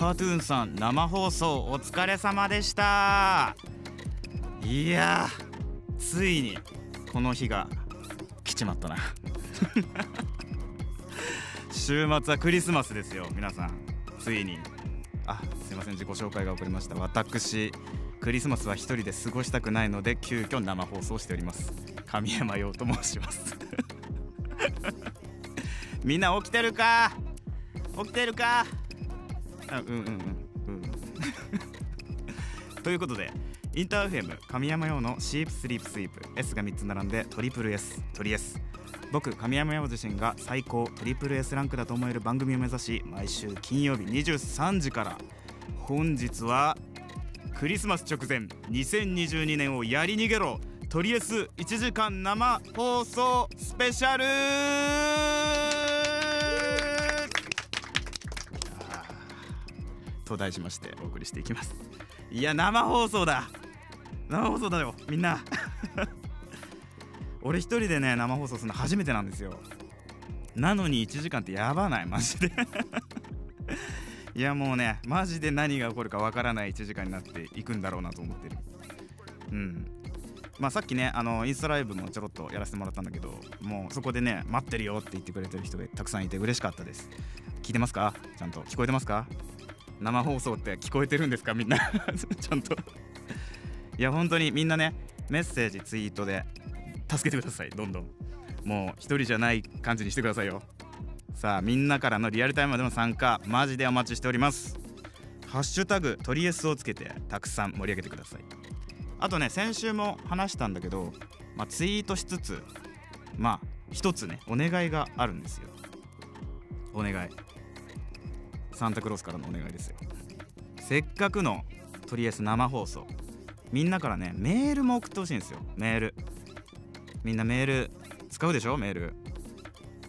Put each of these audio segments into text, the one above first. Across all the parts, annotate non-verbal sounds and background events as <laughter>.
カートゥーンさん生放送お疲れ様でした。いやついにこの日が来ちまったな。<laughs> 週末はクリスマスですよ皆さん。ついに。あすいません自己紹介が遅れました。私クリスマスは一人で過ごしたくないので急遽生放送しております。神山陽と申します。<laughs> みんな起きてるか？起きてるか？あうんうんうん。うん。<laughs> ということでインターフェム神山用のシープスリープスイープ S が3つ並んでトリプル S トリ S 僕神山用自身が最高トリプル S ランクだと思える番組を目指し毎週金曜日23時から本日はクリスマス直前2022年をやり逃げろトリエス1時間生放送スペシャルと題しましてお送りしていきます。いや生放送だ。生放送だよみんな。<laughs> 俺一人でね生放送するの初めてなんですよ。なのに1時間ってやばないマジで。<laughs> いやもうねマジで何が起こるかわからない1時間になっていくんだろうなと思ってる。うん。まあさっきねあのインスタライブもちょろっとやらせてもらったんだけどもうそこでね待ってるよって言ってくれてる人がたくさんいて嬉しかったです。聞いてますか？ちゃんと。聞こえてますか？生放送って聞こえてるんですか？みんな。<laughs> ちゃんと。いや本当にみんなねメッセージツイートで助けてください。どんどん。もう一人じゃない感じにしてくださいよ。さあみんなからのリアルタイムでの参加マジでお待ちしております。ハッシュタグトリエスをつけてたくさん盛り上げてください。あとね先週も話したんだけど、まあ、ツイートしつつまあ一つねお願いがあるんですよ。お願い。サンタクロースからのお願いですよ。せっかくのとりあえず生放送。みんなからねメールも送ってほしいんですよ。メール。みんなメール使うでしょ？メール。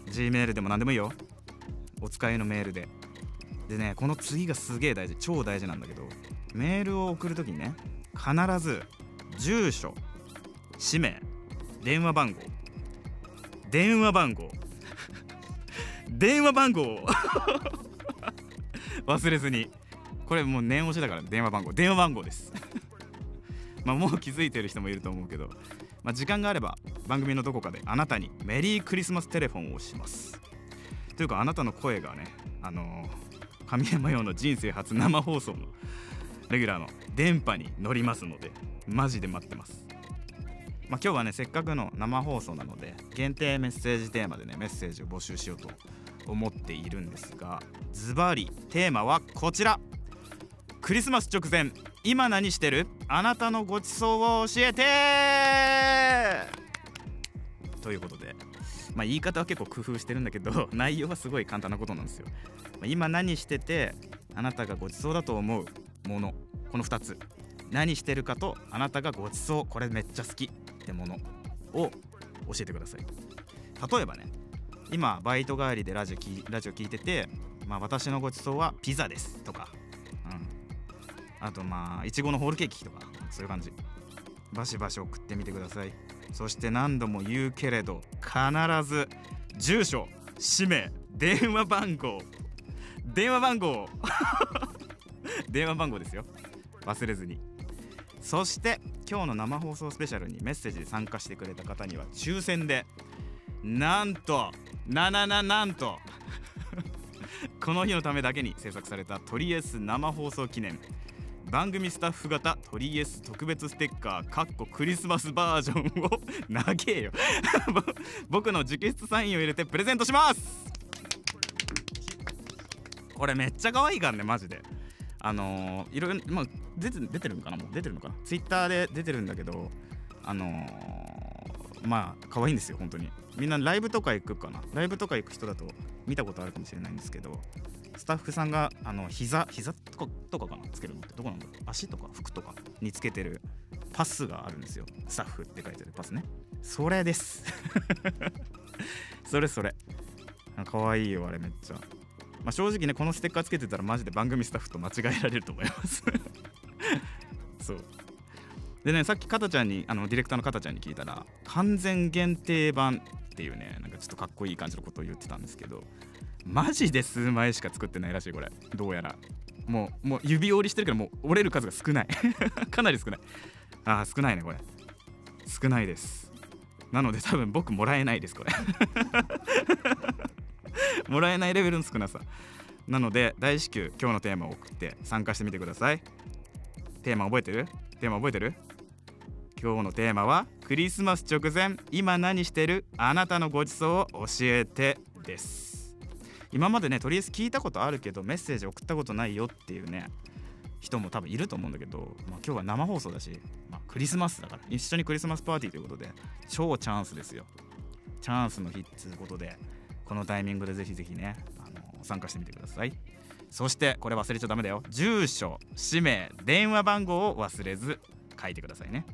G メールでも何でもいいよ。お使いのメールで。でねこの次がすげえ大事。超大事なんだけどメールを送るときにね必ず住所氏名電話番号電話番号 <laughs> 電話番号 <laughs> 忘れずに。これもう念押しだから電話番号。電話番号です。<laughs> まあもう気づいてる人もいると思うけど、まあ、時間があれば番組のどこかであなたにメリークリスマステレフォンをします。というかあなたの声がねあのー、神山用の人生初生放送のレギュラーの電波に乗りますのでマジで待ってます。まあ、今日はねせっかくの生放送なので限定メッセージテーマでねメッセージを募集しようと思っているんですがズバリテーマはこちら。クリスマス直前今何してる？あなたのごちそうを教えて！ということで、まあ、言い方は結構工夫してるんだけど <laughs> 内容はすごい簡単なことなんですよ、ま、今何しててあなたがごちそうだと思うものこの2つ。何してるかとあなたがごちそうこれめっちゃ好きってものを教えてください。例えばね今バイト帰りでラジオきラジオ聞いてて、まあ、私のごちそうはピザですとか、うん、あとまあいちごのホールケーキとかそういう感じ。バシバシ送ってみてください。そして何度も言うけれど必ず住所氏名電話番号。電話番号。<laughs> 電話番号ですよ。忘れずに。そして今日の生放送スペシャルにメッセージで参加してくれた方には抽選でなんとななななんと。<laughs> この日のためだけに制作されたトリエス生放送記念。番組スタッフ型トリエス特別ステッカーかっこクリスマスバージョンを長えよ。<laughs> 僕の直筆サインを入れてプレゼントします。これめっちゃ可愛いからねマジで。あのー、いろいろまあ出て出てるのかな？もう出てるのかな？ツイッターで出てるんだけどあのー、まあ可愛いんですよ本当に。みんなライブとか行くかな。ライブとか行く人だと見たことあるかもしれないんですけどスタッフさんがあの膝膝とかとかかな？つけるの。ってどこなんだろう？足とか服とかにつけてるパスがあるんですよ。スタッフって書いてあるパスね。それです。<laughs> それそれ。可愛いよあれめっちゃ。まあ、正直ねこのステッカーつけてたらマジで番組スタッフと間違えられると思います。<laughs> そう。でねさっきかたちゃんにあのディレクターのかたちゃんに聞いたら完全限定版っていうねなんかちょっとかっこいい感じのことを言ってたんですけどマジで数枚しか作ってないらしいこれ。どうやら。もうもう指折りしてるからもう折れる数が少ない。<laughs> かなり少ない。あー少ないねこれ。少ないです。なので多分僕もらえないですこれ。<laughs> もらえないレベルの少なさ。なので大至急今日のテーマを送って参加してみてください。テーマ覚えてる？テーマ覚えてる？今日のテーマはクリスマス直前今何してる？あなたのごちそうを教えてです。今までねとりあえず聞いたことあるけどメッセージ送ったことないよっていうね人も多分いると思うんだけど、まあ、今日は生放送だし、まあ、クリスマスだから一緒にクリスマスパーティーということで超チャンスですよ。チャンスの日っていうことでこのタイミングでぜひぜひねあの参加してみてください。そしてこれ忘れちゃダメだよ。住所氏名電話番号を忘れず書いてくださいね。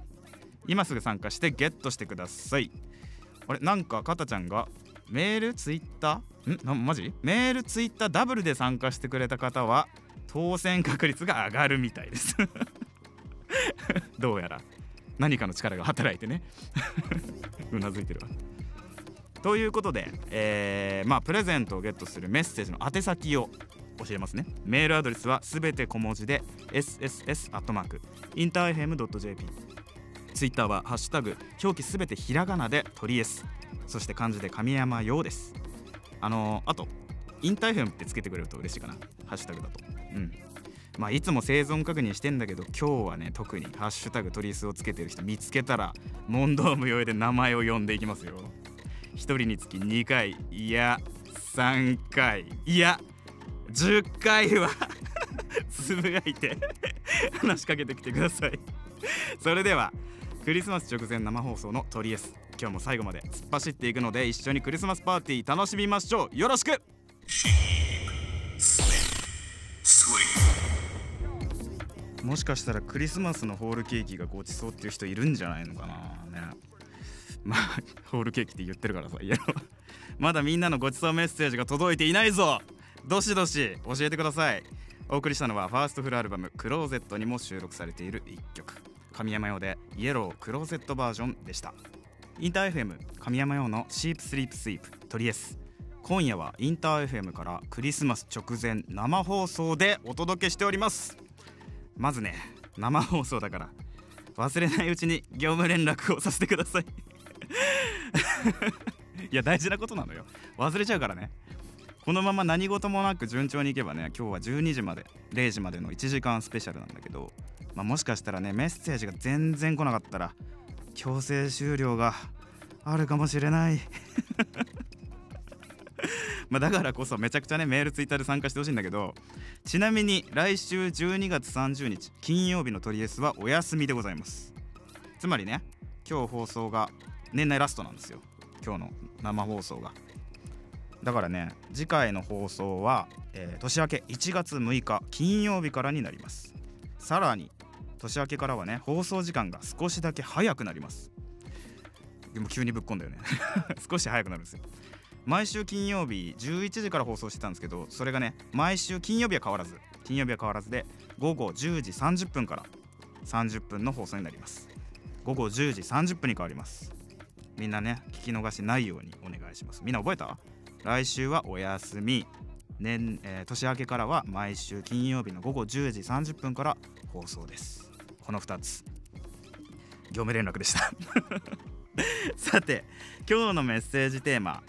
今すぐ参加してゲットしてください。あれなんかかたちゃんがメールツイッター？ん？なマジ？メールツイッターダブルで参加してくれた方は当選確率が上がるみたいです。<laughs> どうやら。何かの力が働いてね。<laughs> うなずいてるわ。ということで、えーまあ、プレゼントをゲットするメッセージの宛先を教えますね。メールアドレスはすべて小文字で sss.interfm.jp ツイッターはハッシュタグ表記すべてひらがなで鳥 S そして漢字で神山陽です。あのー、あとインターフェムってつけてくれると嬉しいかな。ハッシュタグだと。うん。まあいつも生存確認してんだけど今日はね特にハッシュタグトリスをつけてる人見つけたら問答無用で名前を呼んでいきますよ。1人につき2回いや3回いや10回は <laughs> つぶやいて <laughs> 話しかけてきてください。それではクリスマス直前生放送のトリエス今日も最後まで突っ走っていくので一緒にクリスマスパーティー楽しみましょう。よろしく!もしかしたらクリスマスのホールケーキがごちそうっていう人いるんじゃないのかな。ね。まあホールケーキって言ってるからさいやまだみんなのごちそうメッセージが届いていないぞ!どしどし教えてください。お送りしたのはファーストフルアルバム「クローゼット」にも収録されている1曲。神山用でイエロークローゼットバージョンでした。インター FM 神山用のシープスリープスイープトリエス。今夜はインター FM からクリスマス直前生放送でお届けしております。まずね生放送だから忘れないうちに業務連絡をさせてください。<laughs> いや大事なことなのよ。忘れちゃうからね。このまま何事もなく順調にいけばね今日は12時まで0時までの1時間スペシャルなんだけど、まあ、もしかしたらねメッセージが全然来なかったら強制終了があるかもしれない。<laughs> まだからこそめちゃくちゃねメールツイッターで参加してほしいんだけどちなみに来週12月30日金曜日のトリエスはお休みでございます。つまりね今日放送が年内ラストなんですよ。今日の生放送が。だからね次回の放送は、えー、年明け1月6日金曜日からになります。さらに年明けからはね放送時間が少しだけ早くなります。でも急にぶっこんだよね。<laughs> 少し早くなるんですよ。毎週金曜日11時から放送してたんですけどそれがね毎週金曜日は変わらず金曜日は変わらずで午後10時30分から30分の放送になります。午後10時30分に変わります。みんなね聞き逃しないようにお願いします。みんな覚えた？来週はお休み。年、えー、年明けからは毎週金曜日の午後10時30分から放送です。この2つ。業務連絡でした。<laughs> さて今日のメッセージテーマ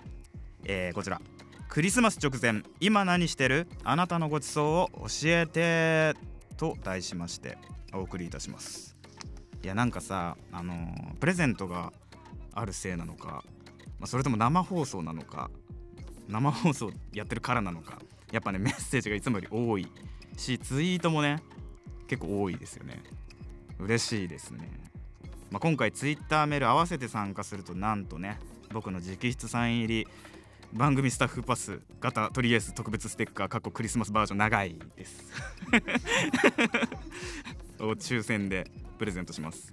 えー、こちら。クリスマス直前今何してる？あなたのごちそうを教えてと題しましてお送りいたします。いやなんかさあのー、プレゼントがあるせいなのか、まあ、それとも生放送なのか生放送やってるからなのかやっぱねメッセージがいつもより多いしツイートもね結構多いですよね。嬉しいですね、まあ、今回ツイッターメール合わせて参加するとなんとね僕の直筆サイン入り番組スタッフパス型とりあえず特別ステッカー過去クリスマスバージョン長いです。<laughs> を抽選でプレゼントします。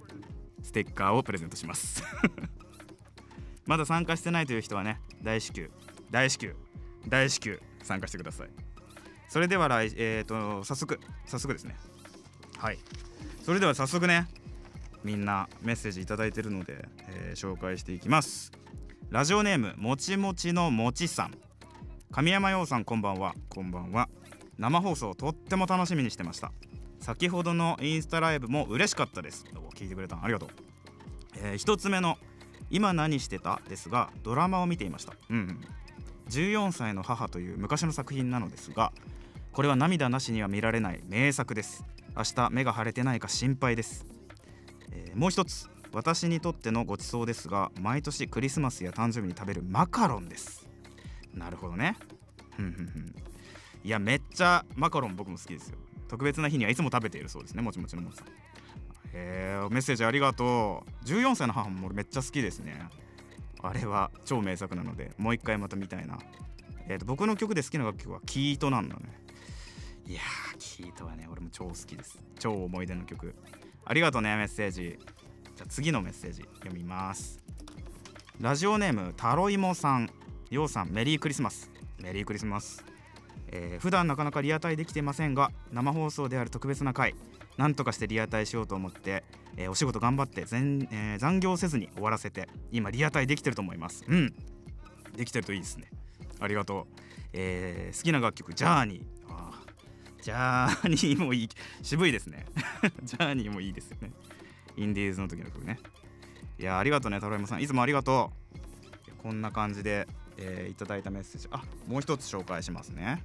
ステッカーをプレゼントします。<laughs> まだ参加してないという人はね大至急大至急大至急参加してください。それでは来えーと早速早速ですね。はい。それでは早速ねみんなメッセージ頂いてるので、えー、紹介していきます。ラジオネームもちもちのもちさん。神山陽さんこんばんは。こんばんは。生放送とっても楽しみにしてました。先ほどのインスタライブも嬉しかったです。聞いてくれた。ありがとう、えー、1つ目の「今何してた?」ですがドラマを見ていました。うん、うん、14歳の母という昔の作品なのですがこれは涙なしには見られない名作です。明日目が腫れてないか心配です、えー、もう一つ私にとってのごちそうですが毎年クリスマスや誕生日に食べるマカロンです。なるほどね。いやめっちゃマカロン僕も好きですよ。特別な日にはいつも食べているそうですね。もちもちのもちさん。へえメッセージありがとう。14歳の母も俺めっちゃ好きですね。あれは超名作なのでもう一回また見たいな。えーと、僕の曲で好きな楽曲はキートなんだね。いやーキートはね俺も超好きです。超思い出の曲。ありがとうねメッセージ。じゃ次のメッセージ読みます。ラジオネームタロイモさん。ようさんメリークリスマス。メリークリスマス、えー、普段なかなかリアタイできていませんが生放送である特別な回なんとかしてリアタイしようと思って、えー、お仕事頑張って全、えー、残業せずに終わらせて今リアタイできてると思います。うん。できてるといいですね。ありがとう、えー、好きな楽曲ジャーニー。あジャーニーもいい。渋いですね。<laughs> ジャーニーもいいですよね。インディーズの時の曲ね。いやありがとうねタロヤマさん。いつもありがとう。こんな感じで、えー、いただいたメッセージ。あもう一つ紹介しますね。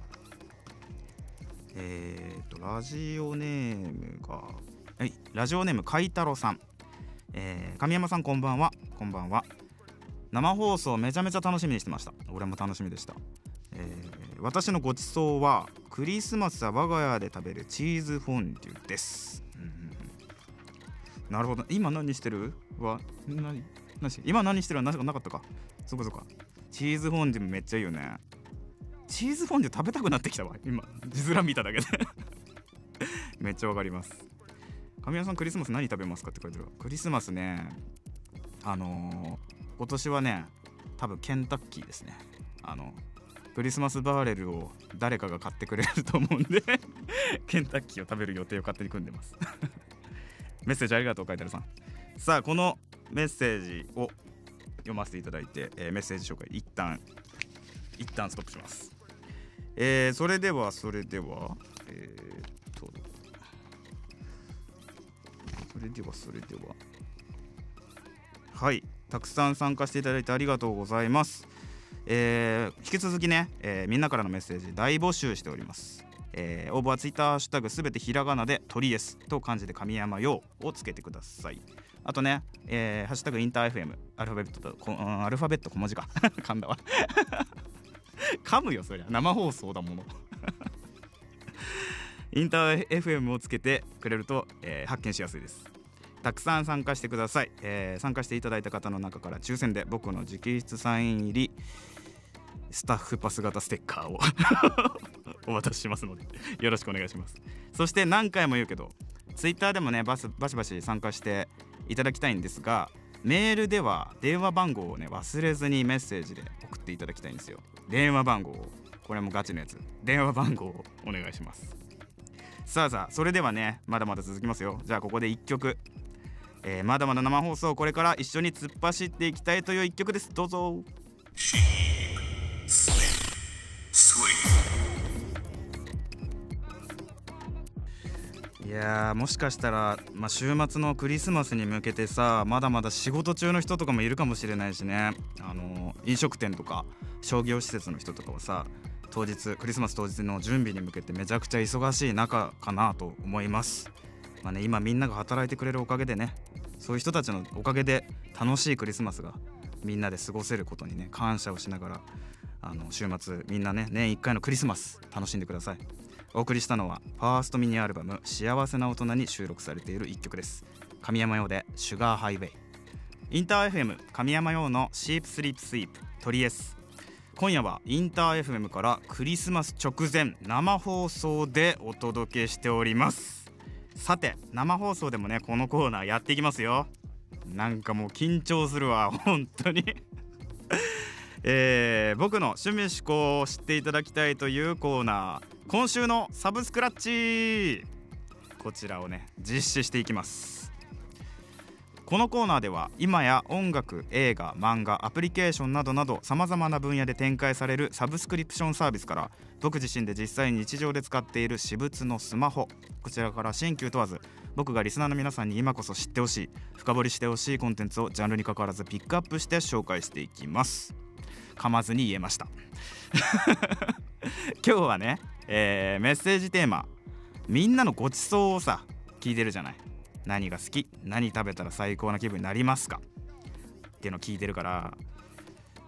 えーと、ラジオネームが、はい、ラジオネーム海太郎さん、えー、神山さんこんばんは。こんばんは。生放送めちゃめちゃ楽しみにしてました。俺も楽しみでした、えー、私のごちそうはクリスマスは我が家で食べるチーズフォンデュです、うん、なるほど。今何してる？は何何今何してるはなかったか？そこそこチーズフォンデュめっちゃいいよね。チーズフォンデュ食べたくなってきたわ。今字面見ただけで。<laughs> めっちゃわかります。神谷さんクリスマス何食べますかって書いてる。クリスマスね。あのー、今年はね多分ケンタッキーですね。あのクリスマスバーレルを誰かが買ってくれると思うんで <laughs> ケンタッキーを食べる予定を勝手に組んでます。<laughs> メッセージありがとうカイタルさん。さあこのメッセージを読ませていただいて、えー、メッセージ紹介一旦一旦ストップします。えー、それではそれではえー、っとれではそれでは。はい。たくさん参加していただいてありがとうございます。えー、引き続きね、えー、みんなからのメッセージ大募集しております。えー、応募はツイッターハッシュタグすべてひらがなで鳥です。と漢字で神山用をつけてください。あとね、えー、ハッシュタグインター FM アルファベットと、うん、アルファベット小文字か。噛んだわ噛むよそりゃ。生放送だもの。<laughs> インター FM をつけてくれると、えー、発見しやすいです。たくさん参加してください、えー、参加していただいた方の中から抽選で僕の直筆サイン入りスタッフパス型ステッカーを <laughs> お渡ししますのでよろしくお願いします。そして何回も言うけど Twitter でもねバスバシバシ参加していただきたいんですがメールでは電話番号をね忘れずにメッセージで送っていただきたいんですよ。電話番号を。これもガチのやつ。電話番号をお願いします。さあさあそれではねまだまだ続きますよ。じゃあここで1曲、えー、まだまだ生放送これから一緒に突っ走っていきたいという1曲です。どうぞ。いやもしかしたら、まあ、週末のクリスマスに向けてさまだまだ仕事中の人とかもいるかもしれないしね。あの飲食店とか商業施設の人とかはさ当日クリスマス当日の準備に向けてめちゃくちゃ忙しい中かなと思います。まあね、今みんなが働いてくれるおかげでねそういう人たちのおかげで楽しいクリスマスがみんなで過ごせることにね感謝をしながらあの週末みんなね年1回のクリスマス楽しんでください。お送りしたのはファーストミニアルバム「幸せな大人」に収録されている1曲です。神山用で「シュガーハイウェイ」インター FM 神山用の「シープスリープスイープ」トリエス。今夜はインター FM からクリスマス直前生放送でお届けしております。さて生放送でもねこのコーナーやっていきますよ。なんかもう緊張するわ <laughs> 本当に。<laughs> えー、僕の趣味思考を知っていただきたいというコーナー。今週のサブスクラッチ。こちらをね実施していきます。このコーナーでは今や音楽映画漫画アプリケーションなどなどさまざまな分野で展開されるサブスクリプションサービスから僕自身で実際に日常で使っている私物のスマホ。こちらから新旧問わず僕がリスナーの皆さんに今こそ知ってほしい深掘りしてほしいコンテンツをジャンルに関わらずピックアップして紹介していきます。噛まずに言えました。<laughs> 今日はね、えーメッセージテーマみんなのごちそうをさ聞いてるじゃない。何が好き？何食べたら最高な気分になりますか？っていうのを聞いてるから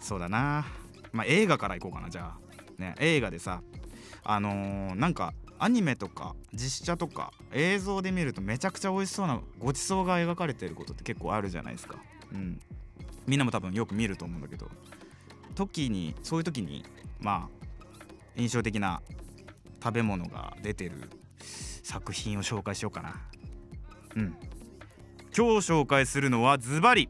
そうだな。まあ映画からいこうかなじゃあ。ね映画でさあのーなんかアニメとか実写とか映像で見るとめちゃくちゃ美味しそうなごちそうが描かれてることって結構あるじゃないですか。うん。みんなも多分よく見ると思うんだけど。時にそういう時にまあ印象的な食べ物が出てる作品を紹介しようかな。うん。今日紹介するのはズバリ。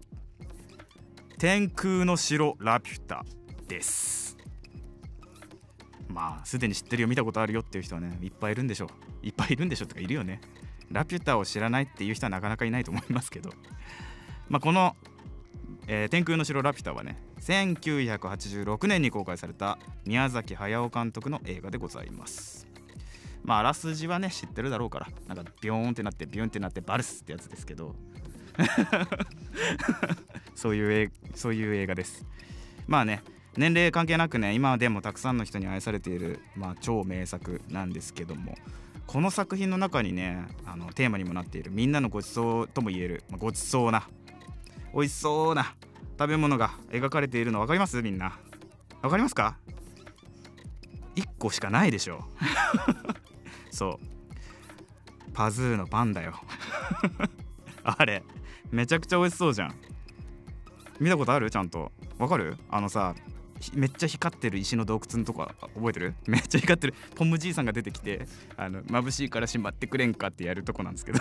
天空の城ラピュタです。まあすでに知ってるよ見たことあるよっていう人はねいっぱいいるんでしょう。いっぱいいるんでしょとかいるよね。ラピュタを知らないっていう人はなかなかいないと思いますけど。まあこの、えー天空の城ラピュタはね1986年に公開された宮崎駿監督の映画でございます。まああらすじはね知ってるだろうからなんかビョーンってなってビュンってなってバルスってやつですけど。<laughs> そういうそういう映画です。まあね年齢関係なくね今でもたくさんの人に愛されている、まあ、超名作なんですけどもこの作品の中にねあのテーマにもなっているみんなのごちそうとも言える、まあごちそうな美味しそうな食べ物が描かれているの分かります？みんな。分かりますか？1個しかないでしょ。そう。パズーのパンだよ。<laughs> あれめちゃくちゃ美味しそうじゃん。見たことある？ちゃんと。わかる？あのさめっちゃ光ってる石の洞窟のとこ覚えてる？<laughs> めっちゃ光ってる。ポムじいさんが出てきてあの眩しいから閉まってくれんかってやるとこなんですけど。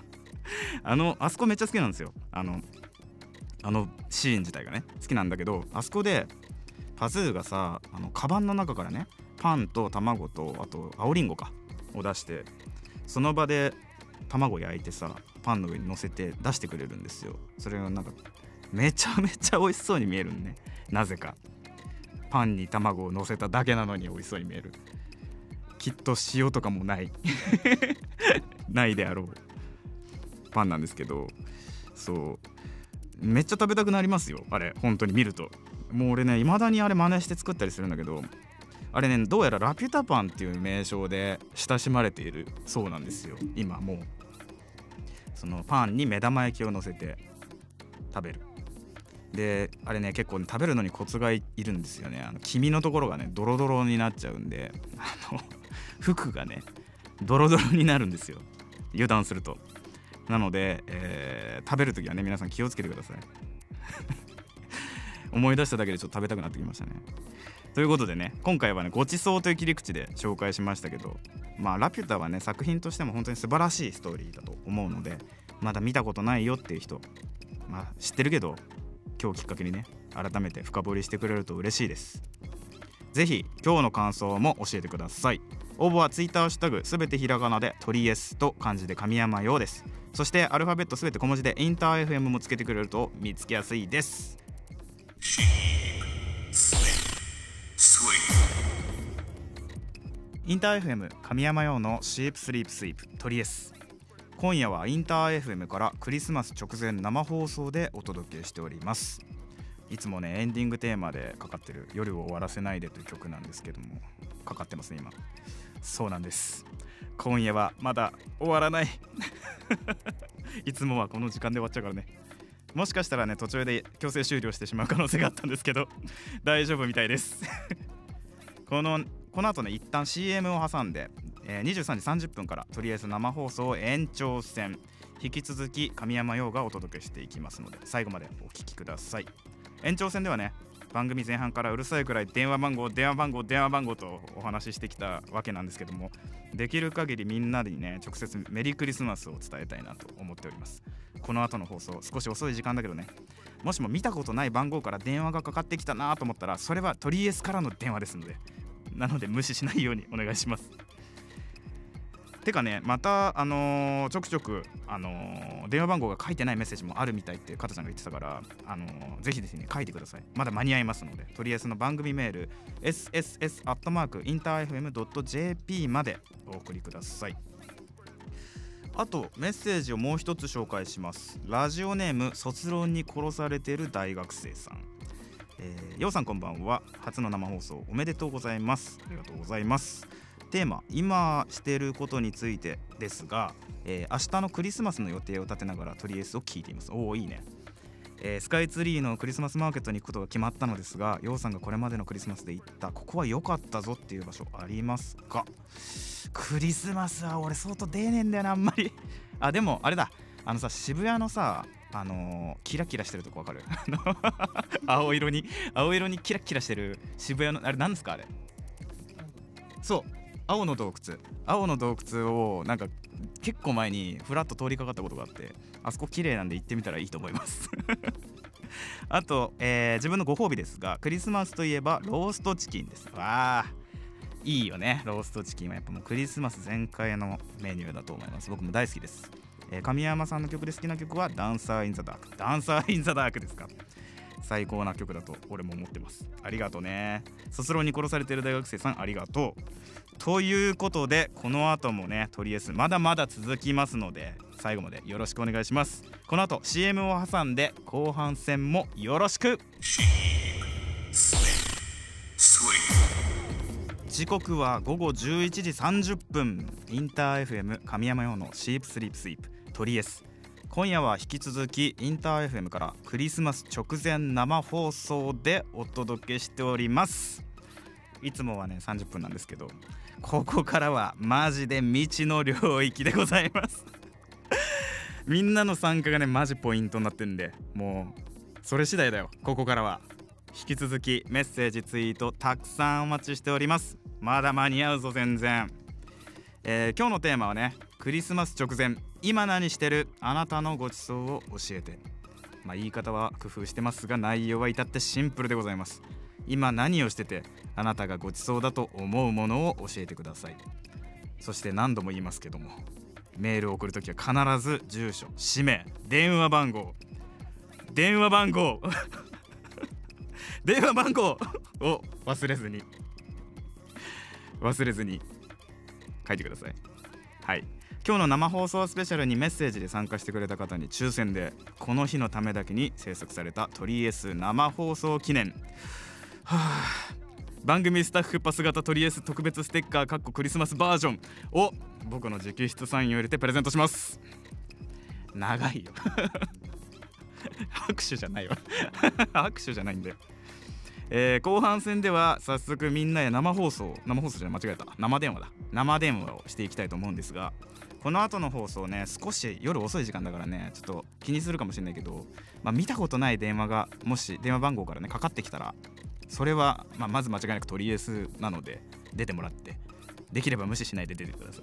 <laughs> あのあそこめっちゃ好きなんですよ。あのあのシーン自体がね好きなんだけどあそこでパズーがさあのカバンの中からねパンと卵とあと青りんごか。を出してその場で卵焼いてさパンの上に乗せて出してくれるんですよ。それがなんかめちゃめちゃ美味しそうに見えるんね。なぜか。パンに卵を乗せただけなのに美味しそうに見える。きっと塩とかもない。<laughs> ないであろう。パンなんですけど。そう。めっちゃ食べたくなりますよ。あれ本当に見ると。もう俺ね未だにあれ真似して作ったりするんだけどあれねどうやらラピュタパンっていう名称で親しまれているそうなんですよ。今もう。そのパンに目玉焼きを乗せて食べる。であれね結構ね食べるのにコツがいるんですよね。あの黄身のところがねドロドロになっちゃうんであの <laughs> 服がねドロドロになるんですよ。油断すると。なので、えー食べるときはね皆さん気をつけてください。<laughs> 思い出しただけでちょっと食べたくなってきましたね。ということでね今回はねごちそうという切り口で紹介しましたけどまあラピュタはね作品としても本当に素晴らしいストーリーだと思うのでまだ見たことないよっていう人まあ知ってるけど今日きっかけにね改めて深掘りしてくれると嬉しいです。ぜひ今日の感想も教えてください。応募は Twitter ハッシュタグすべてひらがなで鳥 S と漢字で神山用です。そしてアルファベットすべて小文字でインター FM もつけてくれると見つけやすいです。インター FM 神山用のシープスリープスイープ鳥 S 今夜はインター FM からクリスマス直前生放送でお届けしております。いつもねエンディングテーマでかかってる「夜を終わらせないで」という曲なんですけどもかかってますね今。そうなんです。今夜はまだ終わらない。<laughs> いつもはこの時間で終わっちゃうからね。もしかしたらね途中で強制終了してしまう可能性があったんですけど大丈夫みたいです。<laughs> このこの後ね一旦 CM を挟んで、えー23時30分からとりあえず生放送延長戦。引き続き神山陽がお届けしていきますので最後までお聞きください。延長戦ではね番組前半からうるさいくらい電話番号電話番号電話番号とお話ししてきたわけなんですけどもできる限りみんなにね直接メリークリスマスを伝えたいなと思っております。この後の放送少し遅い時間だけどねもしも見たことない番号から電話がかかってきたなと思ったらそれはトリエスからの電話ですのでなので無視しないようにお願いします。てかねまたあのーちょくちょくあのー電話番号が書いてないメッセージもあるみたいって加藤さんが言ってたからあのーぜひぜひね書いてください。まだ間に合いますのでとりあえずの番組メール sss.interfm.jp までお送りください。あとメッセージをもう一つ紹介します。ラジオネーム卒論に殺されてる大学生さん。えー、ようさんこんばんは。初の生放送おめでとうございます。ありがとうございます。テーマ今していることについてですが、えー明日のクリスマスの予定を立てながらとりあえずを聞いています。おおいいね。えースカイツリーのクリスマスマーケットに行くことが決まったのですがようさんがこれまでのクリスマスで行ったここは良かったぞっていう場所ありますか？クリスマスは俺相当出ねえんだよなあんまり。あでもあれだ。あのさ渋谷のさあのーキラキラしてるとこわかる？<laughs> 青色に青色にキラキラしてる渋谷のあれなんですかあれ？そう青の洞窟。青の洞窟をなんか結構前にフラッと通りかかったことがあってあそこ綺麗なんで行ってみたらいいと思います。<laughs> あと、えー自分のご褒美ですがクリスマスといえばローストチキンです。わあいいよね。ローストチキンはやっぱもうクリスマス全開のメニューだと思います。僕も大好きです、えー神山さんの曲で好きな曲はダンサーインザダークダンサーインザダークですか？最高な曲だと俺も思ってます。ありがとうね。卒論に殺されてる大学生さんありがとう。ということでこの後もねとりあえずまだまだ続きますので最後までよろしくお願いします。この後 CM を挟んで後半戦もよろしく。時刻は午後11時30分。インター FM 神山用のシープスリープスイープ。トリエス今夜は引き続きインター FM からクリスマス直前生放送でお届けしております。いつもはね30分なんですけどここからはマジで未知の領域でございます。みんなの参加がねマジポイントになってんでもうそれ次第だよ。ここからは。引き続きメッセージツイートたくさんお待ちしております。まだ間に合うぞ全然。えー今日のテーマはねクリスマス直前今何してる？あなたのごちそうを教えて。まあ言い方は工夫してますが内容は至ってシンプルでございます。今何をしててあなたがごちそうだと思うものを教えてください。そして何度も言いますけどもメールを送るときは必ず住所氏名電話番号。電話番号。<laughs> 電話番号を忘れずに。忘れずに書いてください。はい。今日の生放送スペシャルにメッセージで参加してくれた方に抽選でこの日のためだけに制作されたトリエス生放送記念。<sighs> はあ。番組スタッフパス型トリエス特別ステッカーかっこクリスマスバージョンを僕の直筆サインを入れてプレゼントします。長いよ。<laughs> 拍手じゃないわ。<laughs> 拍手じゃないんだよ。えー後半戦では早速みんなで生放送。生放送じゃ間違えた。生電話だ。生電話をしていきたいと思うんですがこの後の放送ね少し夜遅い時間だからねちょっと気にするかもしれないけど、まあ、見たことない電話がもし電話番号からねかかってきたらそれは、まあ、まず間違いなく取りエスなので出てもらってできれば無視しないで出てくださ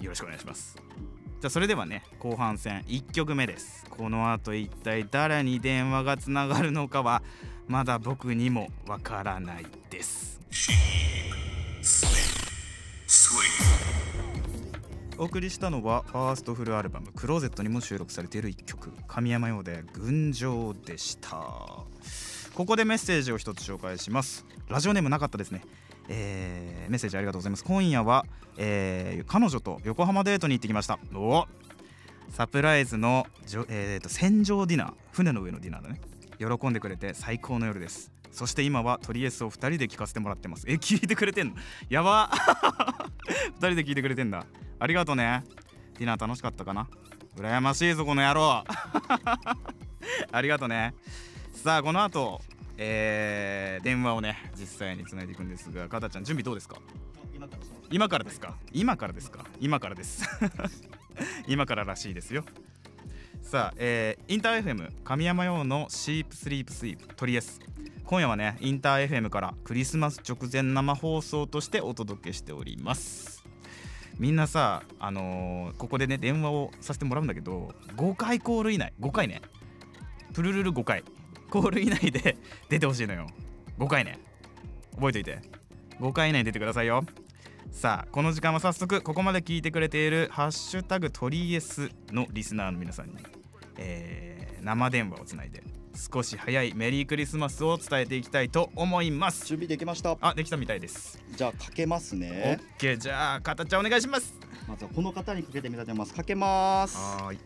い。よろしくお願いします。じゃあそれではね後半戦1曲目です。この後一体誰に電話がつながるのかはまだ僕にもわからないです。お送りしたのはファーストフルアルバム「クローゼット」にも収録されている1曲神山用で「群青」でした。ここでメッセージを一つ紹介します。ラジオネームなかったですね。えーメッセージありがとうございます。今夜は、えー彼女と横浜デートに行ってきました。おサプライズのじょ、えーと船上ディナー船の上のディナーだね。喜んでくれて最高の夜です。そして今はトリエスを2人で聞かせてもらってます。え聞いてくれてんの？やば。<laughs> 2人で聞いてくれてんだ。ありがとうね。ディナー楽しかったかな？羨ましいぞこの野郎。<laughs> ありがとうね。さあこの後えー電話をね実際につないでいくんですがかたちゃん準備どうですか？今からですか？今からですか？今からです。<laughs> 今かららしいですよ。さあ、えーインター FM 神山用のシープスリープスイープトリエス。今夜はねインター FM からクリスマス直前生放送としてお届けしております。みんなさあのーここでね電話をさせてもらうんだけど5回コール以内5回ね。プルルル5回コール以内で <laughs> 出てほしいのよ。5回ね。覚えといて。5回以内に出てくださいよ。さあこの時間は早速ここまで聞いてくれている「ハッシュタグトリエス」のリスナーの皆さんに、えー生電話をつないで少し早いメリークリスマスを伝えていきたいと思います。準備できました。あできたみたいです。じゃあかけますオねッケー。じゃあかたちゃんお願いします。まずはこの方にかけてみたいと思います。かけます。はーい。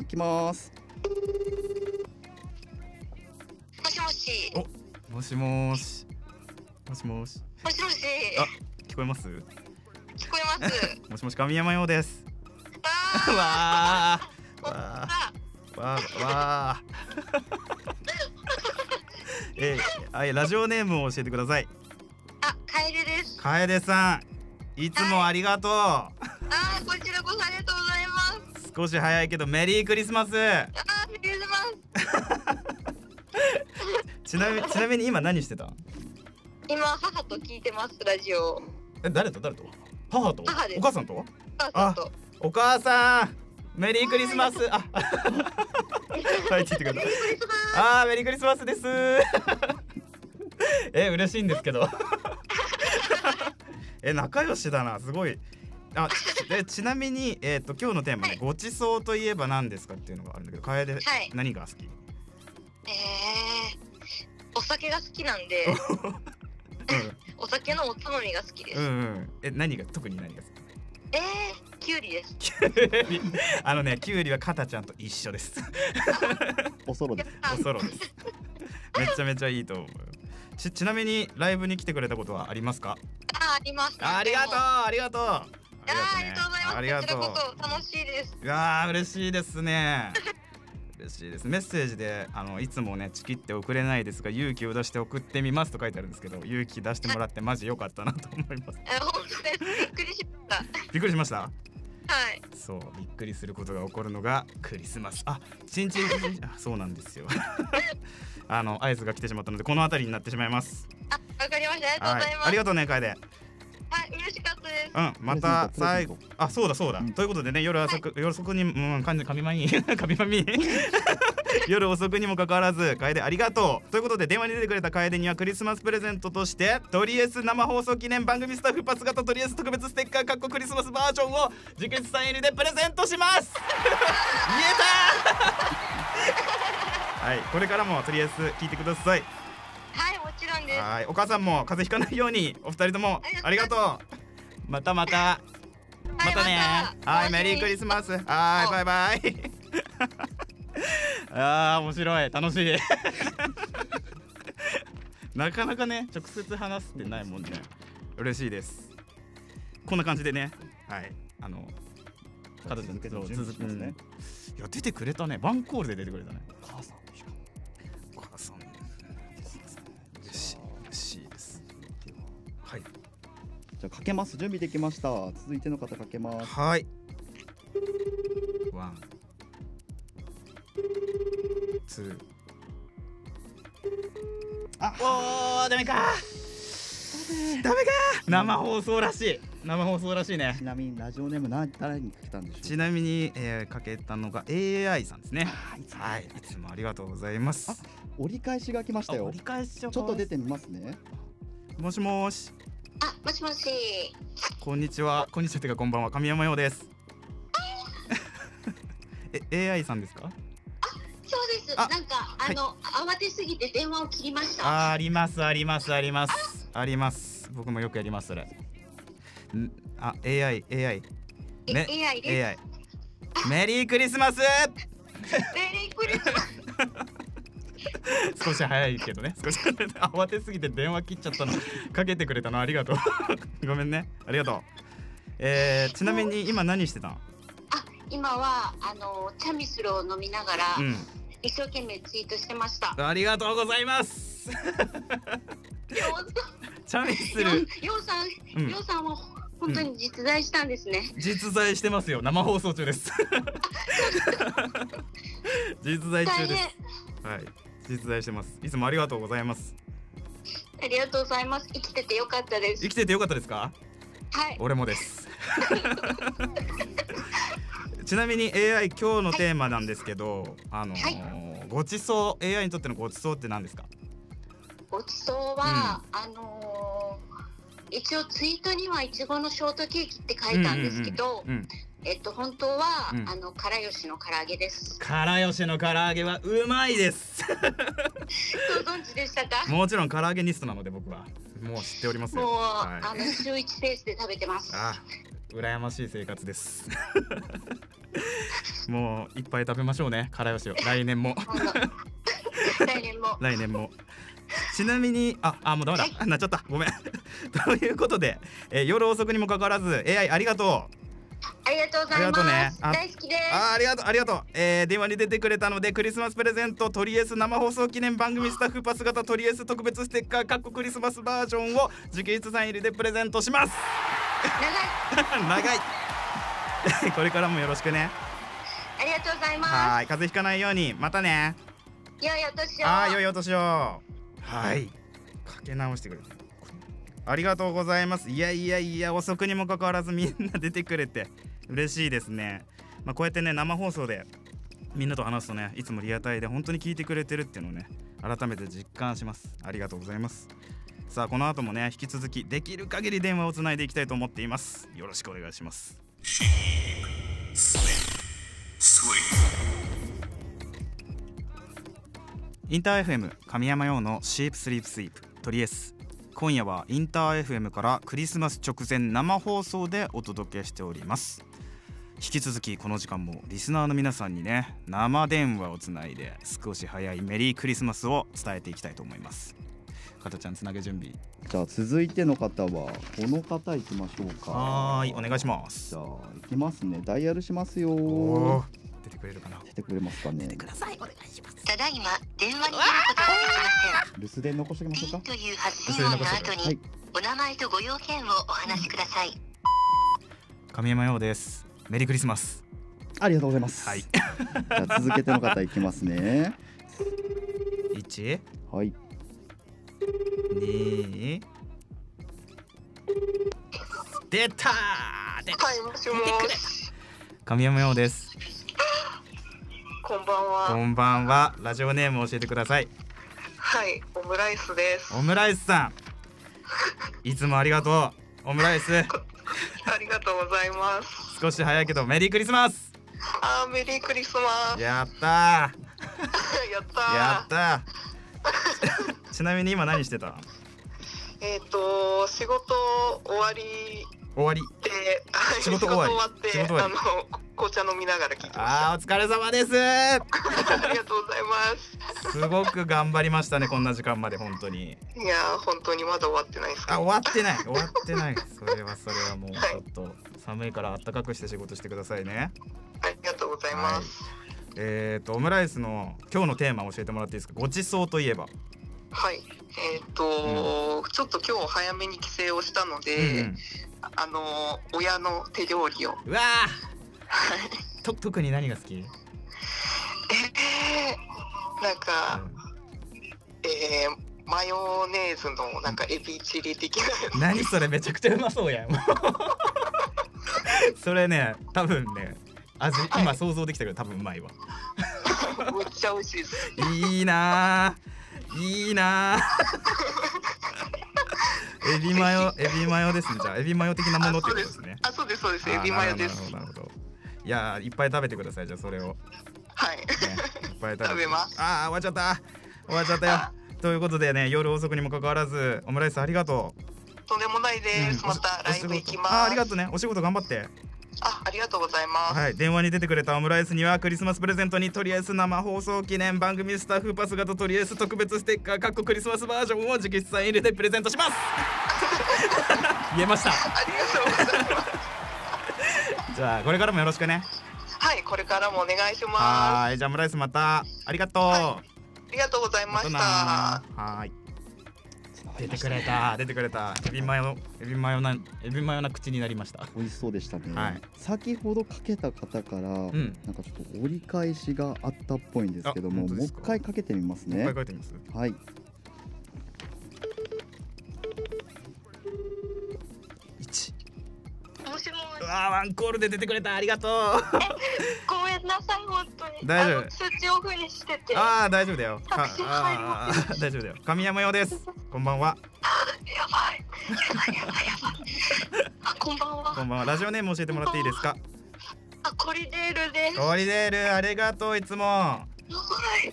いきます。もしもし。もしもーし。もしもーし。もしもし。あ聞こえます？聞こえます。<laughs> もしもし神山ようですあわーわあ。ー <laughs> わーわーえー、はいラジオネームを教えてくださいあ、カエルです。楓さんいつもありがとう、あー、こちらこそありがとうございます。少し早いけどメリークリスマスあー、メリークリスマス。<laughs> ちなみちなみに今何してた？今母と聞いてますラジオ。え誰と誰と？母と？母です。お母さんとお母さんと。お母さん。メリークリスマス。あはい <laughs> 聞いてください。あーメリークリスマスです。え嬉しいんですけど。え仲良しだな。すごい。あでちなみに、えー、と今日のテーマね、はい。ごちそうといえば何ですかっていうのがあるんだけど楓、はい。何が好き？えー、お酒が好きなんで、<laughs> お酒のおつまみが好きです。うん、うん。うんえ何が特に何が好えー、きゅうりです。き <laughs> あのねきゅうりはかたちゃんと一緒です。<laughs> おそろです。あおそろです。めちゃめちゃいいと思う。ちちなみにライブに来てくれたことはありますか？あ、あります。あありがとう。あありがとうあありがとうございます。ありがとう。楽しいです。いやー嬉しいですね嬉しいですメッセージであのいつもねチキって送れないですが勇気を出して送ってみますと書いてあるんですけど勇気出してもらって <laughs> マジ良かったなと思います。びっくりしましびっくりしました？た。はい。そうびっくりすることが起こるのがクリスマスあちんちんちんあそうなんですよ <laughs> あの合図が来てしまったのでこの辺りになってしまいますあ、わかりました。ありがとうはいございます。ありがとうね楓はい、嬉しかったです。うんまた最後。あそうだそうだ、うん。ということでね夜遅く、夜遅くにうん完全に神まみ。<laughs> 神まみ。<laughs> 夜遅くにもかかわらず楓ありがとう。ということで電話に出てくれた楓にはクリスマスプレゼントとしてトリエス生放送記念番組スタッフパス型トリエス特別ステッカーかっこクリスマスバージョンを直筆サイン入りでプレゼントします。<laughs> 言えたはいこれからもトリエス聞いてくださいはい、もちろんです。はい、お母さんも風邪ひかないようにお二人ともありがとう。またまた。またね。はい、メリークリスマス。はい、バイバイ。<laughs> ああ、面白い、楽しい。<laughs> なかなかね、直接話すってないもんね。嬉しいです。こんな感じでね、はい、あの。片付けそう続くますねいや出てくれたねワンコールで出てくれたね母さんじゃあかけます準備できました続いての方かけますはい。ワン。ツー。あおー、ダメか。ダメか。生放送らしい。生放送らしいねち。なみにラジオネーム何誰にかけたんでしょう？ちなみに、えー、かけたのが AI さんですね。はい、いつもありがとうございます。あ折り返しが来ましたよ折り返しちょっと出てみますねもしもし。あ、もしもし。こんにちは。こんにちは。てか、こんばんは。神山陽です。え、AI さんですか？そうです。あなんか、はいあの、慌てすぎて電話を切りました。ありますありますありますあります僕もよくやりますそれん？あ AI AI えね AI です。AI メリークリスマスメリークリスマス。<laughs> 少し早いけどね。少し慌てすぎて電話切っちゃったの。かけてくれたの。ありがとう。<laughs> ごめんね。ありがとう。えー、ちなみに今何してたの？あ、今は、あの、チャミスルを飲みながら、うん。一生懸命ツイートしてました。ありがとうございます。よ <laughs> チャミスうル。ようさうんん、ようさんは本当に実在したんですね。実在してますよ。生放送中です。実在中です。はい実在してます。いつもありがとうございます。ありがとうございます。生きててよかったです。生。きててよかったですか？はい。俺もです。<laughs> ちなみに AI 今日のテーマなんですけど、あのーはい。ごちそう AI にとってのごちそうって何ですか？ごちそうは、あのー一応ツイートにはいちごのショートケーキって書いたんですけど、うんうんうんえっと本当は、うん。あのからよしの唐揚げです。からよしの唐揚げはうまいです。ご存知でしたか？もちろん唐揚げニストなので僕は。もう知っておりますよ。もう、はい。あの週一ペースで食べてます。あ羨ましい生活です。<laughs> もういっぱい食べましょうねからよしを。来年も。来年も。<laughs> 来年も。ちなみにああもうダメだ、はなっちゃった。ごめん。<laughs> ということで、えー夜遅くにもかかわらず AI ありがとうありがとうございます。あ大好きです。あーありがとう。ありがとう、えー電話に出てくれたのでクリスマスプレゼントトリエス生放送記念番組スタッフパス型トリエス特別ステッカーかっこクリスマスバージョンを直筆サイン入りでプレゼントします。長い。<laughs> 長い。<laughs> これからもよろしくね。ありがとうございまはーい。風邪ひかないように。またね。す。良いお年を。あー良いお年を。はい。かけ直してくれたありがとうございます。いやいやいや遅くにもかかわらずみんな出てくれて嬉しいですね。まあこうやってね生放送でみんなと話すとねいつもリアタイで本当に聞いてくれてるっていうのをね改めて実感します。ありがとうございます。さあこの後もね引き続きできる限り電話をつないでいきたいと思っています。よろしくお願いします。インター FM 神山用のシープスリープスイープトリエス。今夜はインター FM からクリスマス直前生放送でお届けしております。引き続きこの時間もリスナーの皆さんにね生電話をつないで少し早いメリークリスマスを伝えていきたいと思います。かたちゃんつなげ準備。じゃあ続いての方はこの方。行きましょうかはーいお願いします。じゃあ行きますね。ダイヤルしますよくれるかな。出てくれますかね。ただいま電話に出ることができま留守電残しておきません。しょうか。という発信音の後はいにお名前とご用件をお話しください。神山陽です。メリークリスマス。ありがとうございます。はい。じゃあ続けての方行きますね。1はい。2出たー！出たはい、もしもし。神山陽ですこんばんこは。んばんはラジオネーム教えてくださいはい、オムライスです。オムライスさん <laughs> いつもありがとうオムライスありがとうございます。少し早いけどメリークリスマスあー、メリークリスマス。や <laughs> やったったーー。やったーちなみに今何してたえっ、と、仕事終わり終わり。で、はい仕事終わりって、仕事終わり。あの紅茶飲みながら聞いて。あーお疲れ様です。<laughs> ありがとうございます。すごく頑張りましたねこんな時間まで本当に。いやー、本当にまだ終わってないですか。あ終わってない。終わってない。<laughs> それはそれはもうちょっと寒いから暖かくして仕事してくださいね。ありがとうございます。えーとオムライスの今日のテーマ教えてもらっていいですか？ごちそうといえば。はい。えっ、と、ちょっと今日早めに帰省をしたので、うんうんあの親の手料理を。うわー。と特に何が好き、えー、なんか、えー、マヨネーズのなんかエビチリ的な何それめちゃくちゃうまそうやん。<laughs> それね多分ね味はい。今想像できたけど多分うまいわ。<laughs> めっちゃ美味しいです。いいなー。いいなーエビマヨエビマヨですね。じゃあエビマヨ的なものってことですね。あ、そうですそうです。エビマヨです。なるほどいやーいっぱい食べてください。じゃあそれを、ね、はい。いっぱい食べて食べます。あー終わっちゃった。終わっちゃったよ。ということでね夜遅くにもかかわらずオムライスありがとう。とんでもないです。うんまたライブ行きます。あーありがとうね。お仕事頑張ってあ、ありがとうございます。はい電話に出てくれたオムライスにはクリスマスプレゼントにとりあえず生放送記念番組スタッフパス型とりあえず特別ステッカーかっこクリスマスバージョンを直筆サイン入れてプレゼントします言えましたありがとうございます。<laughs> じゃあこれからもよろしくねはい、これからもお願いします。はーいじゃあオムライスまたありがとう、はありがとうございました。はーい出てくれた。<laughs> 出てくれた。エビマヨエビマヨなエビマヨな口になりました。美味しそうでしたね、はい。先ほどかけた方から、ん。なんかちょっと折り返しがあったっぽいんですけどももう一回かけてみますもうね一回書いてみます？はい。一。もしもうわーワンコールで出てくれた。ありがとう <laughs> <laughs> ごめんなさい本当に。大丈夫通知オフにしてて。やああ大丈夫だよかタクシー入りあー大丈夫だよ神山用ですこんばんはばい。やばいやばいやばい。こんばんはラジオネーム教えてもらっていいですか？あ、コリデールです。ゴリデールありがとういつもはい。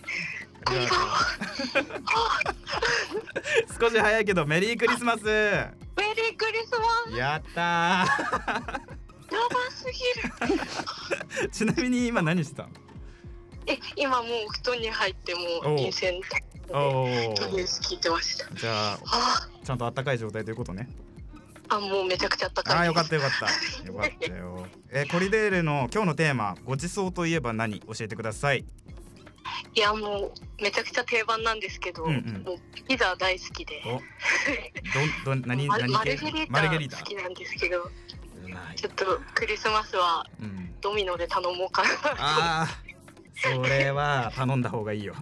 こんばんは。少し早いけどメリークリスマスメリークリスマス。ややったばすぎる。ー <laughs> ちなみに今何してたえ、今もう布団に入っても陰線とりあえず聞いてました。じゃああちゃんと暖かい状態ということね。あ、もうめちゃくちゃ暖かい。ああよかったよかった。よかったよ。<laughs> えコリデールの今日のテーマごちそうといえば何？教えてください。いやもうめちゃくちゃ定番なんですけど、うんうん。もうピザ大好きで。お。どんどん <laughs> 何マ何系？マルゲリータ。好きなんですけど、ちょっとクリスマスはうんドミノで頼もうかな。ああそれは頼んだ方がいいよ。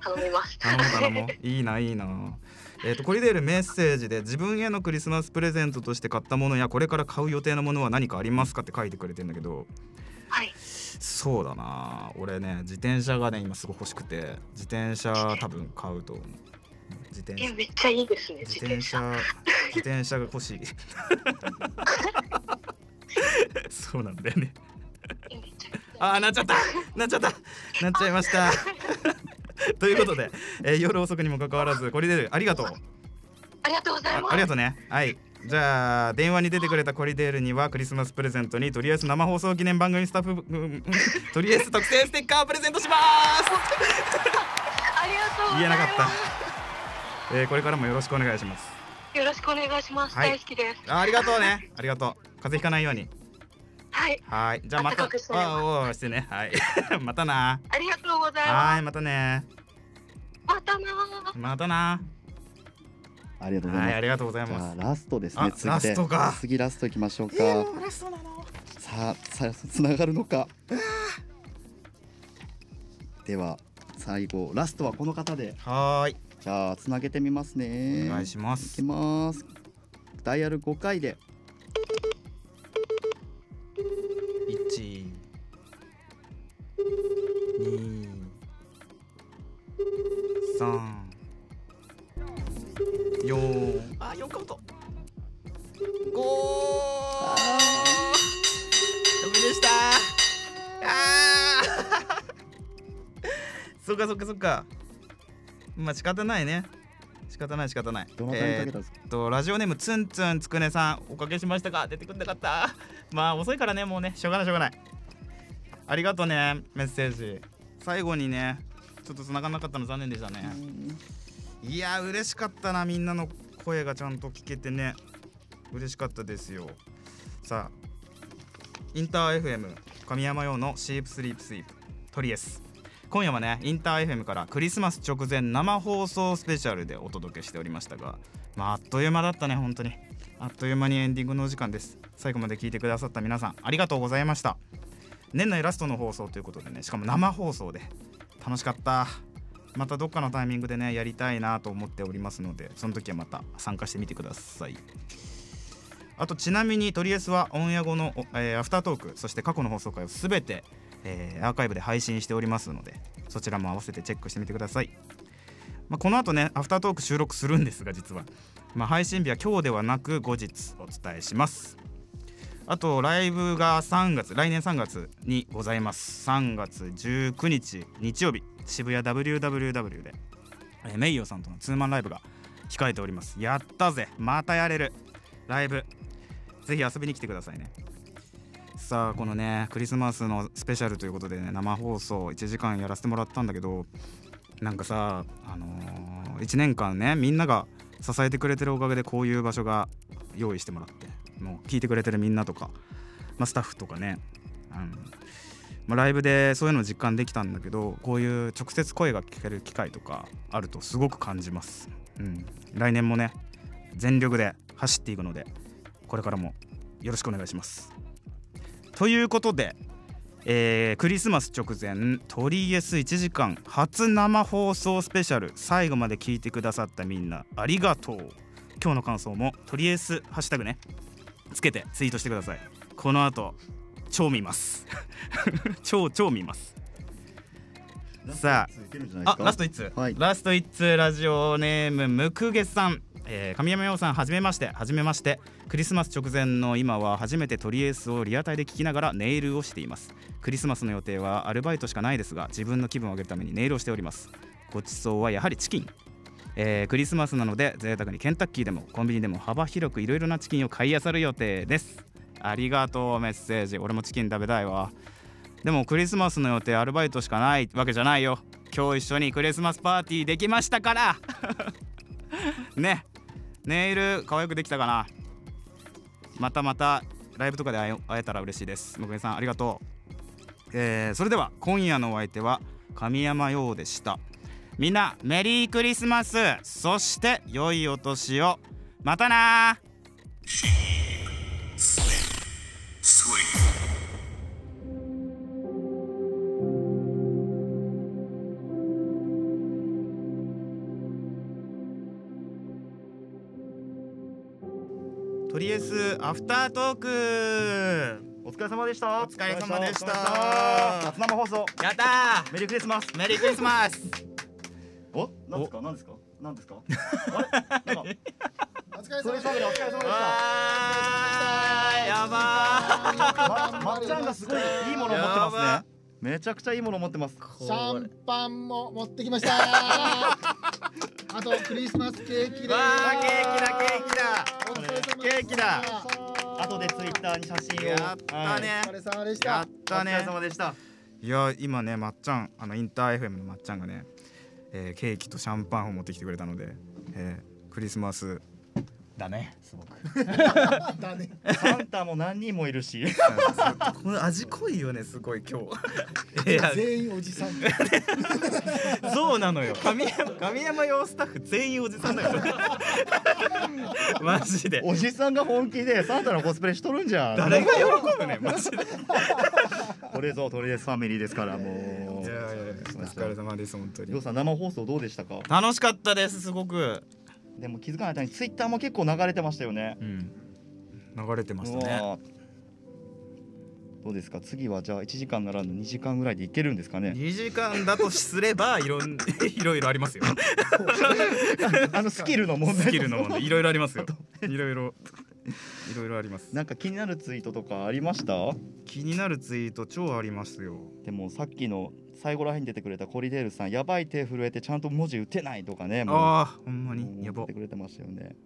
頼みます。頼む頼もういいないいな。えー、とコリデールメッセージで自分へのクリスマスプレゼントとして買ったものやこれから買う予定のものは何かありますかって書いてくれてんだけど。はい。そうだな。俺ね自転車がね今すごい欲しくて自転車多分買うと思う。自転車。えめっちゃいいですね自自転車。自転車が欲しい <laughs> そうなんだよね。あーなっちゃった。なっちゃった。なっちゃいました。<laughs> ということで、えー夜遅くにもかかわらずコリデールありがとう。ありがとうございます。あありがとうね。はい。じゃあ電話に出てくれたコリデールにはクリスマスプレゼントにとりあえず生放送記念番組スタッフうんとりあえず特製ステッカーをプレゼントします。<laughs> ありがとう。言えなかった、えーこれからもよろしくお願いしますよろしくお願いします。はい。大好きです。あありがとうね。ありがとう。風邪ひかないように。はい。はい。じゃあまた。あおーしてね。はい。<laughs> またな。ありがとうございはます。いまたね。またな。ー。またな。ありがとうございます。はいありがとうございます。あラストですあね次で。ラストか。次ラストいきましょうか、えー、嬉しそうなの？さあさあつながるのか。では最後ラストはこの方で。はーいじゃあつなげてみますね。お願いしまいきすます。ダイヤル5回で。あ四カウント五ダメでした。あー！<laughs> そっかそっかそっかまあ仕方ないね。仕方ない仕方ない。どえーっとラジオネームつんつんつくねさんおかけしましたか？出てくんなかった？<laughs> まあ遅いからねもうね。しょうがないしょうがない。ありがとうねメッセージ。最後にねちょっと繋がんなかったの残念でしたね。いや嬉しかったなみんなの声がちゃんと聞けてね。嬉しかったですよ。さあインター FM 神山用のシープスリープスイープトリエス今夜はねインター FM からクリスマス直前生放送スペシャルでお届けしておりましたがまああっという間だったね本当に。あっという間にエンディングのお時間です。最後まで聞いてくださった皆さんありがとうございました。年内ラストの放送ということでねしかも生放送で楽しかった。またどっかのタイミングでねやりたいなと思っておりますのでその時はまた参加してみてください。あとちなみにトリエスはオンエア後の、えーアフタートークそして過去の放送回をすべて、えーアーカイブで配信しておりますのでそちらも合わせてチェックしてみてください、まあ、この後ねアフタートーク収録するんですが実は、まあ、配信日は今日ではなく後日お伝えします。あとライブが3月来年3月にございます。3月19日日曜日渋谷 WWW で、えーメイヨさんとのツーマンライブが控えております。やったぜ。またやれる。ライブ。ぜひ遊びに来てくださいね。さあこのねクリスマスのスペシャルということでね生放送1時間やらせてもらったんだけどなんかさあのー、1年間ねみんなが支えてくれてるおかげでこういう場所が用意してもらってもう聞いてくれてるみんなとか、まあ、スタッフとかね、うん。まあ、ライブでそういうの実感できたんだけどこういう直接声が聞ける機会とかあるとすごく感じます、うん、来年もね全力で走っていくのでこれからもよろしくお願いします。ということで、えークリスマス直前トリエス1時間初生放送スペシャル最後まで聞いてくださったみんなありがとう。今日の感想もトリエスハッシュタグねつけてツイートしてください。この後超見ます。<laughs> 超超見ます。さああラスト1通、はい。ラスト1通ラジオネームムクゲさん、えー、神山洋さんはじめまして。はじめまして。クリスマス直前の今は初めてトリエースをリアタイで聞きながらネイルをしています。クリスマスの予定はアルバイトしかないですが自分の気分を上げるためにネイルをしております。ごちそうはやはりチキン。えー、クリスマスなので贅沢にケンタッキーでもコンビニでも幅広くいろいろなチキンを買い漁る予定です。ありがとうメッセージ。俺もチキン食べたいわ。でもクリスマスの予定アルバイトしかないわけじゃないよ。今日一緒にクリスマスパーティーできましたから。<laughs> ね。ネイル可愛くできたかな？またまたライブとかで会えたら嬉しいです。むくみさんありがとう、えー、それでは今夜のお相手は神山陽でした。みんなメリークリスマス。そして良いお年を。またなとりあえずアフタートーク。お疲れ様でした。お疲れ様でした。初生放送。やったメリークリスマス。ーメリークリスマス。<laughs> お？なんですか？なんですか？なんですか？あれなんかお疲れ様で喋りお疲れ様でした。やばままっちゃんがすごいいいものを持ってますねめちゃくちゃいいものを持ってます。シャンパンも持ってきました。あとクリスマスケーキです。わーケーキだケーキだ。ケーキだ。後でツイッターに写真を。やったね。お疲れ様でした。やったお疲れね様でした。いや今ねまっちゃんあのインター FM のまっちゃんがね、えーケーキとシャンパンを持ってきてくれたので、えークリスマスだねすごく。だね。サンタも何人もいるし。この味濃いよねすごい今日。<laughs> 全員おじさん。<laughs> そうなのよ。神山神山用スタッフ全員おじさんだよ。マジで。おじさんが本気でサンタのコスプレしとるんじゃん。誰が喜ぶねマジで。これぞトリエスファミリーですからもいやいやいやお疲れ様です本当に。うりょうさん生放送どうでしたか？楽しかったですすごくでも気づかない間にツイッターも結構流れてましたよね。うん。流れてましたね。どうですか？次はじゃあ1時間ならぬ2時間ぐらいでいけるんですかね？2時間だとすれば <laughs> いろん <laughs> いろいろありますよ。<laughs> あのスキルの問題。スキルの問題。いろいろありますよ。いろいろいろいろあります。なんか気になるツイートとかありました？気になるツイート超ありますよ。でもさっきの最後らへんに出てくれたコリデールさんやばい手震えてちゃんと文字打てないとかねああほんまに。やば。送ってくれてましたよね。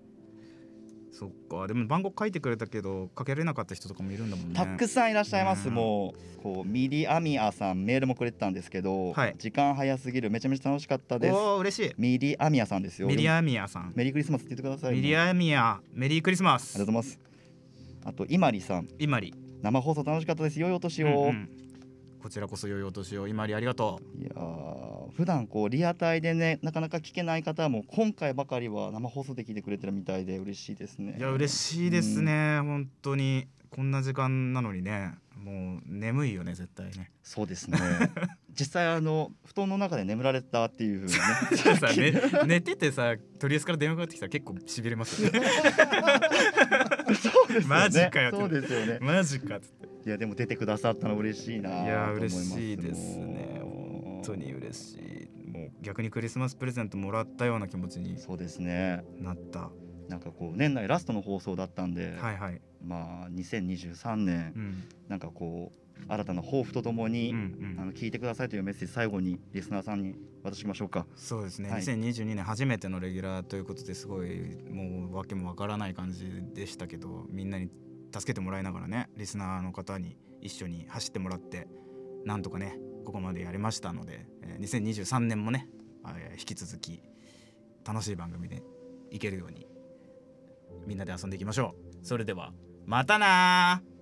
そっか。でも番号書いてくれたけど書けれなかった人とかもいるんだもんね。たくさんいらっしゃいます、うん。もう。こうミリアミアさんメールもくれてたんですけど、はい。時間早すぎる。めちゃめちゃ楽しかったです。おお嬉しい。ミリアミアさんですよ。ミリアミアさん。メリークリスマスって言ってくださいミリあアミアメリークリスマりがとうスございます。あとイマリさん。イマリ。生放送楽しかったです。良いお年を、うんうんこちらこそ良いお年を。イマリありがといやー普段こうリアタイでねなかなか聞けない方も今回ばかりは生放送で聞いてくれてるみたいで嬉しいですね。ういや嬉しいですね。本当にこんな時間なのにねもう眠いよね絶対ね。そうですね。<laughs> 実際あの布団の中で眠られたっていうふうにね。さね。寝ててさとりあえずから電話かかってきたら結構しびれますよね <laughs> <laughs> マジかよって。そうですよね。マジかっつって。いやでも出てくださったの嬉しいないいや嬉しいですね。本当に嬉しい。もう逆にクリスマスプレゼントもらったような気持ちにそうですね。なった。なんかこう年内ラストの放送だったんで、はいはい。まあ2023年うん。なんかこう新たな抱負とともに、うんうん。あの聞いてくださいというメッセージ最後にリスナーさんに渡しましょうか。そうですね、はい。2022年初めてのレギュラーということですごいもう訳もわからない感じでしたけどみんなに助けてもらいながらねリスナーの方に一緒に走ってもらってなんとかねここまでやりましたので、えー2023年もね、えー引き続き楽しい番組でいけるようにみんなで遊んでいきましょう。それではまたなー